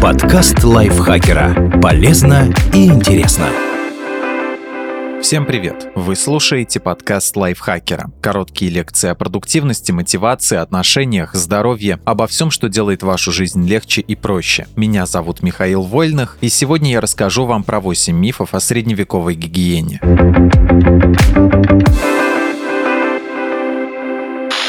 Подкаст лайфхакера. Полезно и интересно. Всем привет! Вы слушаете подкаст лайфхакера. Короткие лекции о продуктивности, мотивации, отношениях, здоровье, обо всем, что делает вашу жизнь легче и проще. Меня зовут Михаил Вольных, и сегодня я расскажу вам про 8 мифов о средневековой гигиене.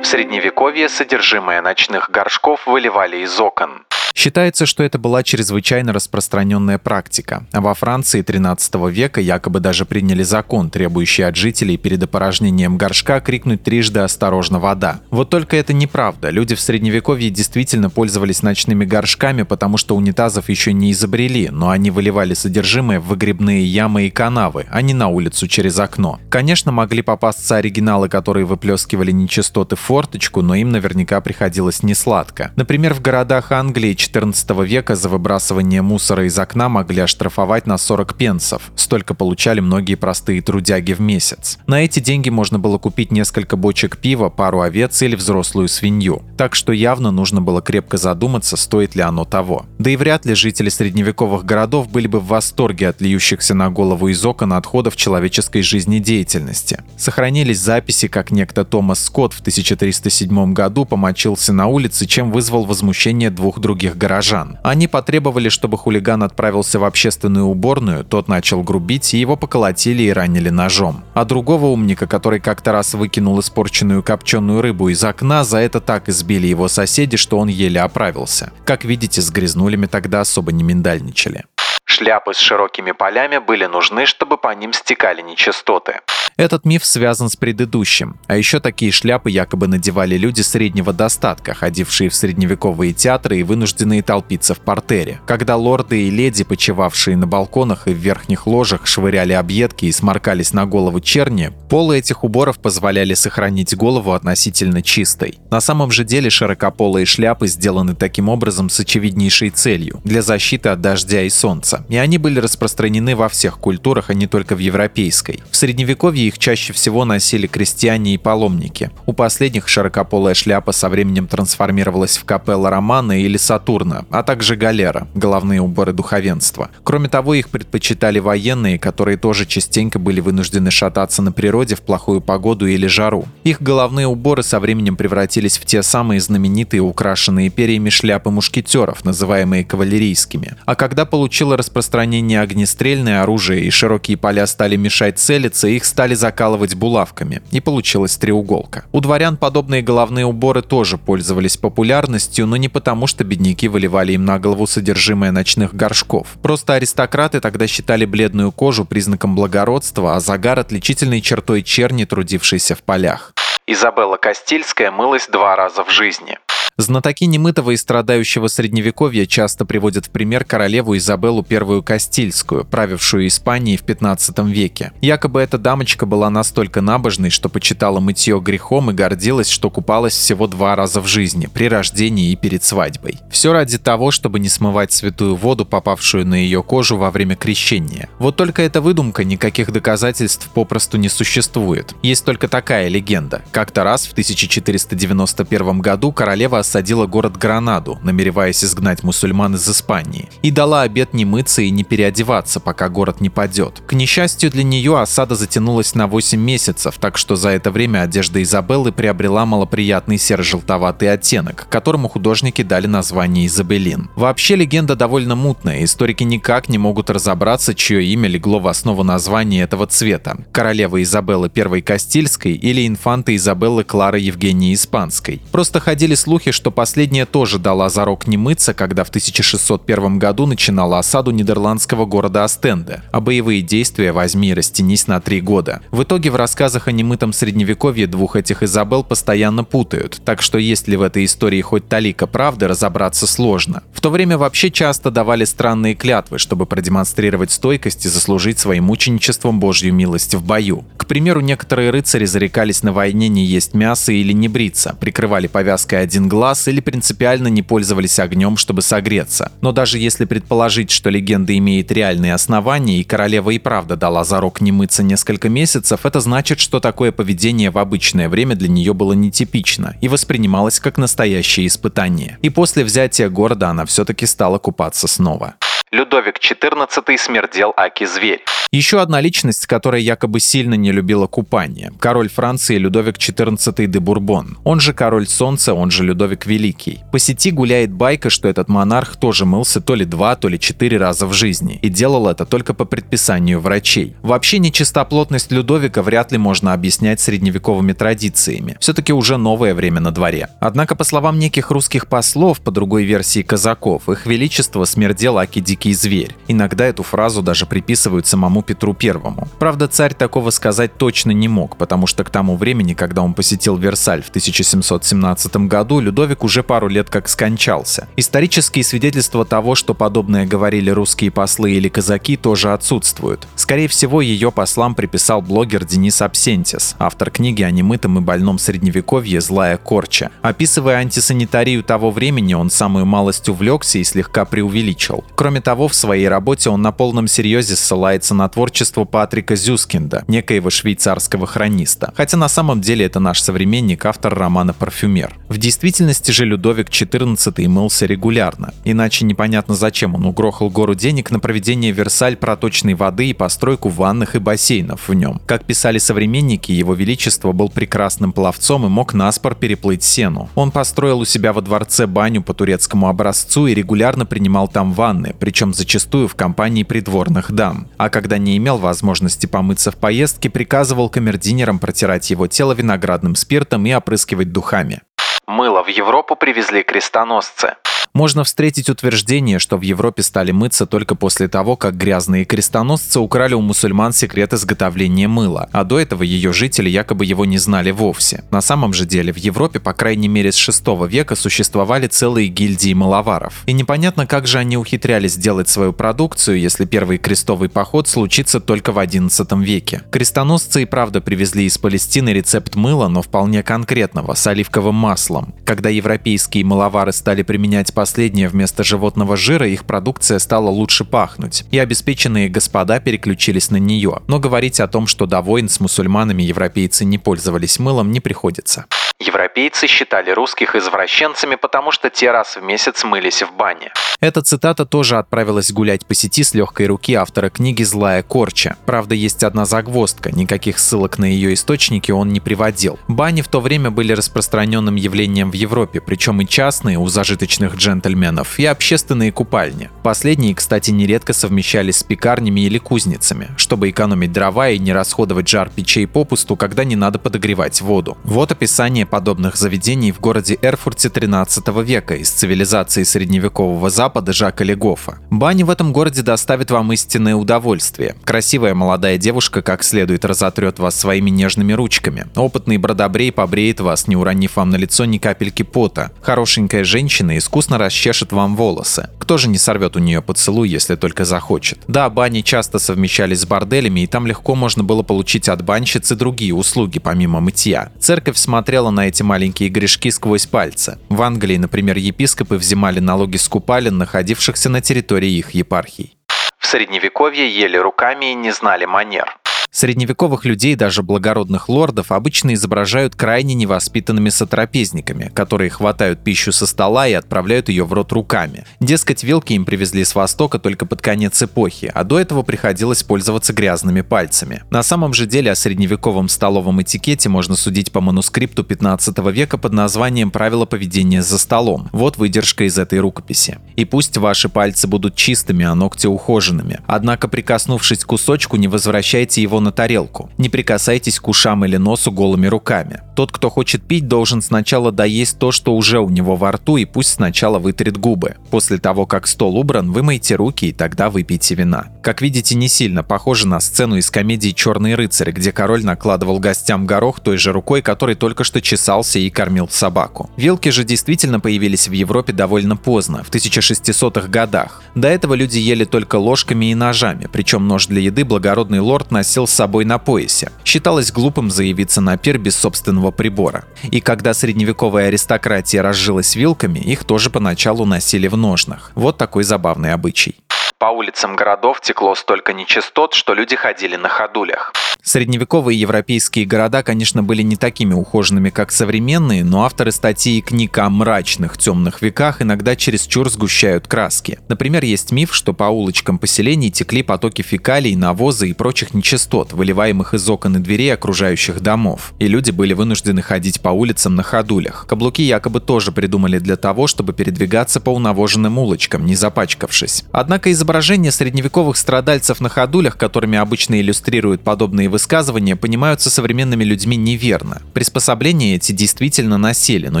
В средневековье содержимое ночных горшков выливали из окон. Считается, что это была чрезвычайно распространенная практика. Во Франции 13 века якобы даже приняли закон, требующий от жителей перед опорожнением горшка крикнуть трижды «Осторожно, вода!». Вот только это неправда. Люди в Средневековье действительно пользовались ночными горшками, потому что унитазов еще не изобрели, но они выливали содержимое в выгребные ямы и канавы, а не на улицу через окно. Конечно, могли попасться оригиналы, которые выплескивали нечистоты в форточку, но им наверняка приходилось несладко. Например, в городах Англии XIV века за выбрасывание мусора из окна могли оштрафовать на 40 пенсов. Столько получали многие простые трудяги в месяц. На эти деньги можно было купить несколько бочек пива, пару овец или взрослую свинью. Так что явно нужно было крепко задуматься, стоит ли оно того. Да и вряд ли жители средневековых городов были бы в восторге от льющихся на голову из окон отходов человеческой жизнедеятельности. Сохранились записи, как некто Томас Скотт в 1307 году помочился на улице, чем вызвал возмущение двух других горожан. Они потребовали, чтобы хулиган отправился в общественную уборную, тот начал грубить, и его поколотили и ранили ножом. А другого умника, который как-то раз выкинул испорченную копченую рыбу из окна, за это так избили его соседи, что он еле оправился. Как видите, с грязнулями тогда особо не миндальничали. Шляпы с широкими полями были нужны, чтобы по ним стекали нечистоты. Этот миф связан с предыдущим. А еще такие шляпы якобы надевали люди среднего достатка, ходившие в средневековые театры и вынужденные толпиться в портере. Когда лорды и леди, почевавшие на балконах и в верхних ложах, швыряли объедки и сморкались на голову черни, полы этих уборов позволяли сохранить голову относительно чистой. На самом же деле широкополые шляпы сделаны таким образом с очевиднейшей целью – для защиты от дождя и солнца. И они были распространены во всех культурах, а не только в европейской. В средневековье их чаще всего носили крестьяне и паломники. У последних широкополая шляпа со временем трансформировалась в капелла Романа или Сатурна, а также галера – головные уборы духовенства. Кроме того, их предпочитали военные, которые тоже частенько были вынуждены шататься на природе в плохую погоду или жару. Их головные уборы со временем превратились в те самые знаменитые украшенные перьями шляпы мушкетеров, называемые кавалерийскими. А когда получило распространение огнестрельное оружие и широкие поля стали мешать целиться, их стали закалывать булавками, и получилась треуголка. У дворян подобные головные уборы тоже пользовались популярностью, но не потому, что бедняки выливали им на голову содержимое ночных горшков. Просто аристократы тогда считали бледную кожу признаком благородства, а загар отличительной чертой черни, трудившейся в полях. Изабелла Кастильская мылась два раза в жизни. Знатоки немытого и страдающего средневековья часто приводят в пример королеву Изабеллу I Кастильскую, правившую Испанией в 15 веке. Якобы эта дамочка была настолько набожной, что почитала мытье грехом и гордилась, что купалась всего два раза в жизни, при рождении и перед свадьбой. Все ради того, чтобы не смывать святую воду, попавшую на ее кожу во время крещения. Вот только эта выдумка, никаких доказательств попросту не существует. Есть только такая легенда. Как-то раз в 1491 году королева осадила город Гранаду, намереваясь изгнать мусульман из Испании, и дала обет не мыться и не переодеваться, пока город не падет. К несчастью для нее, осада затянулась на 8 месяцев, так что за это время одежда Изабеллы приобрела малоприятный серо-желтоватый оттенок, которому художники дали название Изабелин. Вообще легенда довольно мутная, историки никак не могут разобраться, чье имя легло в основу названия этого цвета – королева Изабеллы I Кастильской или инфанта Изабеллы Клары Евгении Испанской. Просто ходили слухи, что последняя тоже дала зарок не мыться, когда в 1601 году начинала осаду нидерландского города Астенде, а боевые действия возьми и растянись на три года. В итоге в рассказах о немытом средневековье двух этих Изабел постоянно путают, так что есть ли в этой истории хоть талика правды, разобраться сложно. В то время вообще часто давали странные клятвы, чтобы продемонстрировать стойкость и заслужить своим мученичеством Божью милость в бою. К примеру, некоторые рыцари зарекались на войне не есть мясо или не бриться, прикрывали повязкой один глаз глаз или принципиально не пользовались огнем, чтобы согреться. Но даже если предположить, что легенда имеет реальные основания и королева и правда дала зарок не мыться несколько месяцев, это значит, что такое поведение в обычное время для нее было нетипично и воспринималось как настоящее испытание. И после взятия города она все-таки стала купаться снова. Людовик XIV смердел Аки-зверь. Еще одна личность, которая якобы сильно не любила купание. Король Франции Людовик XIV де Бурбон. Он же король солнца, он же Людовик Великий. По сети гуляет байка, что этот монарх тоже мылся то ли два, то ли четыре раза в жизни. И делал это только по предписанию врачей. Вообще нечистоплотность Людовика вряд ли можно объяснять средневековыми традициями. Все-таки уже новое время на дворе. Однако, по словам неких русских послов, по другой версии казаков, их величество смердел Аки дикий зверь. Иногда эту фразу даже приписывают самому Петру Первому. Правда, царь такого сказать точно не мог, потому что к тому времени, когда он посетил Версаль в 1717 году, Людовик уже пару лет как скончался. Исторические свидетельства того, что подобное говорили русские послы или казаки, тоже отсутствуют. Скорее всего, ее послам приписал блогер Денис Абсентис, автор книги о немытом и больном средневековье «Злая корча». Описывая антисанитарию того времени, он самую малость увлекся и слегка преувеличил. Кроме того, в своей работе он на полном серьезе ссылается на творчество Патрика Зюскинда, некоего швейцарского хрониста. Хотя на самом деле это наш современник, автор романа «Парфюмер». В действительности же Людовик XIV мылся регулярно. Иначе непонятно зачем он угрохал гору денег на проведение Версаль проточной воды и постройку ванных и бассейнов в нем. Как писали современники, его величество был прекрасным пловцом и мог наспор переплыть сену. Он построил у себя во дворце баню по турецкому образцу и регулярно принимал там ванны, причем зачастую в компании придворных дам. А когда не имел возможности помыться в поездке, приказывал камердинерам протирать его тело виноградным спиртом и опрыскивать духами. Мыло в Европу привезли крестоносцы. Можно встретить утверждение, что в Европе стали мыться только после того, как грязные крестоносцы украли у мусульман секрет изготовления мыла, а до этого ее жители якобы его не знали вовсе. На самом же деле в Европе, по крайней мере с 6 века, существовали целые гильдии мыловаров. И непонятно, как же они ухитрялись делать свою продукцию, если первый крестовый поход случится только в 11 веке. Крестоносцы и правда привезли из Палестины рецепт мыла, но вполне конкретного, с оливковым маслом. Когда европейские мыловары стали применять по последнее вместо животного жира их продукция стала лучше пахнуть, и обеспеченные господа переключились на нее. Но говорить о том, что до войн с мусульманами европейцы не пользовались мылом, не приходится. Европейцы считали русских извращенцами, потому что те раз в месяц мылись в бане. Эта цитата тоже отправилась гулять по сети с легкой руки автора книги «Злая корча». Правда, есть одна загвоздка, никаких ссылок на ее источники он не приводил. Бани в то время были распространенным явлением в Европе, причем и частные у зажиточных джентльменов, и общественные купальни. Последние, кстати, нередко совмещались с пекарнями или кузницами, чтобы экономить дрова и не расходовать жар печей попусту, когда не надо подогревать воду. Вот описание подобных заведений в городе Эрфурте 13 века из цивилизации средневекового Запада Жака Легофа. Бани в этом городе доставят вам истинное удовольствие. Красивая молодая девушка как следует разотрет вас своими нежными ручками. Опытный бродобрей побреет вас, не уронив вам на лицо ни капельки пота. Хорошенькая женщина искусно расчешет вам волосы. Кто же не сорвет у нее поцелуй, если только захочет? Да, бани часто совмещались с борделями, и там легко можно было получить от банщицы другие услуги, помимо мытья. Церковь смотрела на эти маленькие грешки сквозь пальцы. В Англии, например, епископы взимали налоги с купалин, находившихся на территории их епархий. В средневековье ели руками и не знали манер. Средневековых людей, даже благородных лордов, обычно изображают крайне невоспитанными сотрапезниками, которые хватают пищу со стола и отправляют ее в рот руками. Дескать, вилки им привезли с Востока только под конец эпохи, а до этого приходилось пользоваться грязными пальцами. На самом же деле о средневековом столовом этикете можно судить по манускрипту 15 века под названием «Правила поведения за столом». Вот выдержка из этой рукописи. «И пусть ваши пальцы будут чистыми, а ногти ухоженными. Однако, прикоснувшись к кусочку, не возвращайте его на тарелку. Не прикасайтесь к ушам или носу голыми руками. Тот, кто хочет пить, должен сначала доесть то, что уже у него во рту, и пусть сначала вытрет губы. После того, как стол убран, вымойте руки, и тогда выпейте вина. Как видите, не сильно похоже на сцену из комедии «Черный рыцарь», где король накладывал гостям горох той же рукой, который только что чесался и кормил собаку. Вилки же действительно появились в Европе довольно поздно, в 1600-х годах. До этого люди ели только ложками и ножами, причем нож для еды благородный лорд носил с собой на поясе. Считалось глупым заявиться на пир без собственного прибора. И когда средневековая аристократия разжилась вилками, их тоже поначалу носили в ножнах. Вот такой забавный обычай. По улицам городов текло столько нечистот, что люди ходили на ходулях. Средневековые европейские города, конечно, были не такими ухоженными, как современные, но авторы статьи и книг о мрачных темных веках иногда чересчур сгущают краски. Например, есть миф, что по улочкам поселений текли потоки фекалий, навоза и прочих нечистот, выливаемых из окон и дверей окружающих домов. И люди были вынуждены ходить по улицам на ходулях. Каблуки якобы тоже придумали для того, чтобы передвигаться по унавоженным улочкам, не запачкавшись. Однако изображения средневековых страдальцев на ходулях, которыми обычно иллюстрируют подобные высказывания понимаются современными людьми неверно. Приспособления эти действительно носили, но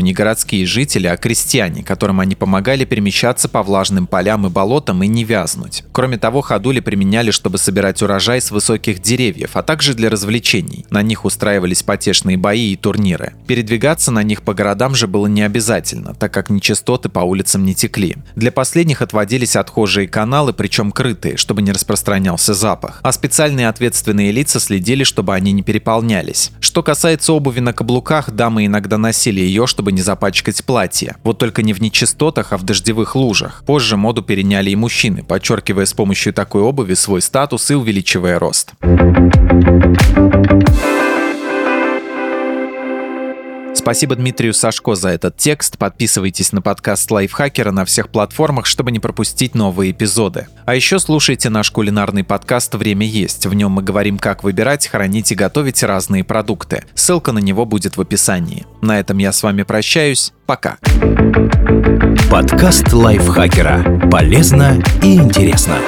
не городские жители, а крестьяне, которым они помогали перемещаться по влажным полям и болотам и не вязнуть. Кроме того, ходули применяли, чтобы собирать урожай с высоких деревьев, а также для развлечений. На них устраивались потешные бои и турниры. Передвигаться на них по городам же было не обязательно, так как нечистоты по улицам не текли. Для последних отводились отхожие каналы, причем крытые, чтобы не распространялся запах. А специальные ответственные лица следили чтобы они не переполнялись. Что касается обуви на каблуках, дамы иногда носили ее, чтобы не запачкать платье. Вот только не в нечистотах, а в дождевых лужах. Позже моду переняли и мужчины, подчеркивая с помощью такой обуви свой статус и увеличивая рост. Спасибо Дмитрию Сашко за этот текст. Подписывайтесь на подкаст Лайфхакера на всех платформах, чтобы не пропустить новые эпизоды. А еще слушайте наш кулинарный подкаст «Время есть». В нем мы говорим, как выбирать, хранить и готовить разные продукты. Ссылка на него будет в описании. На этом я с вами прощаюсь. Пока. Подкаст Лайфхакера. Полезно и интересно.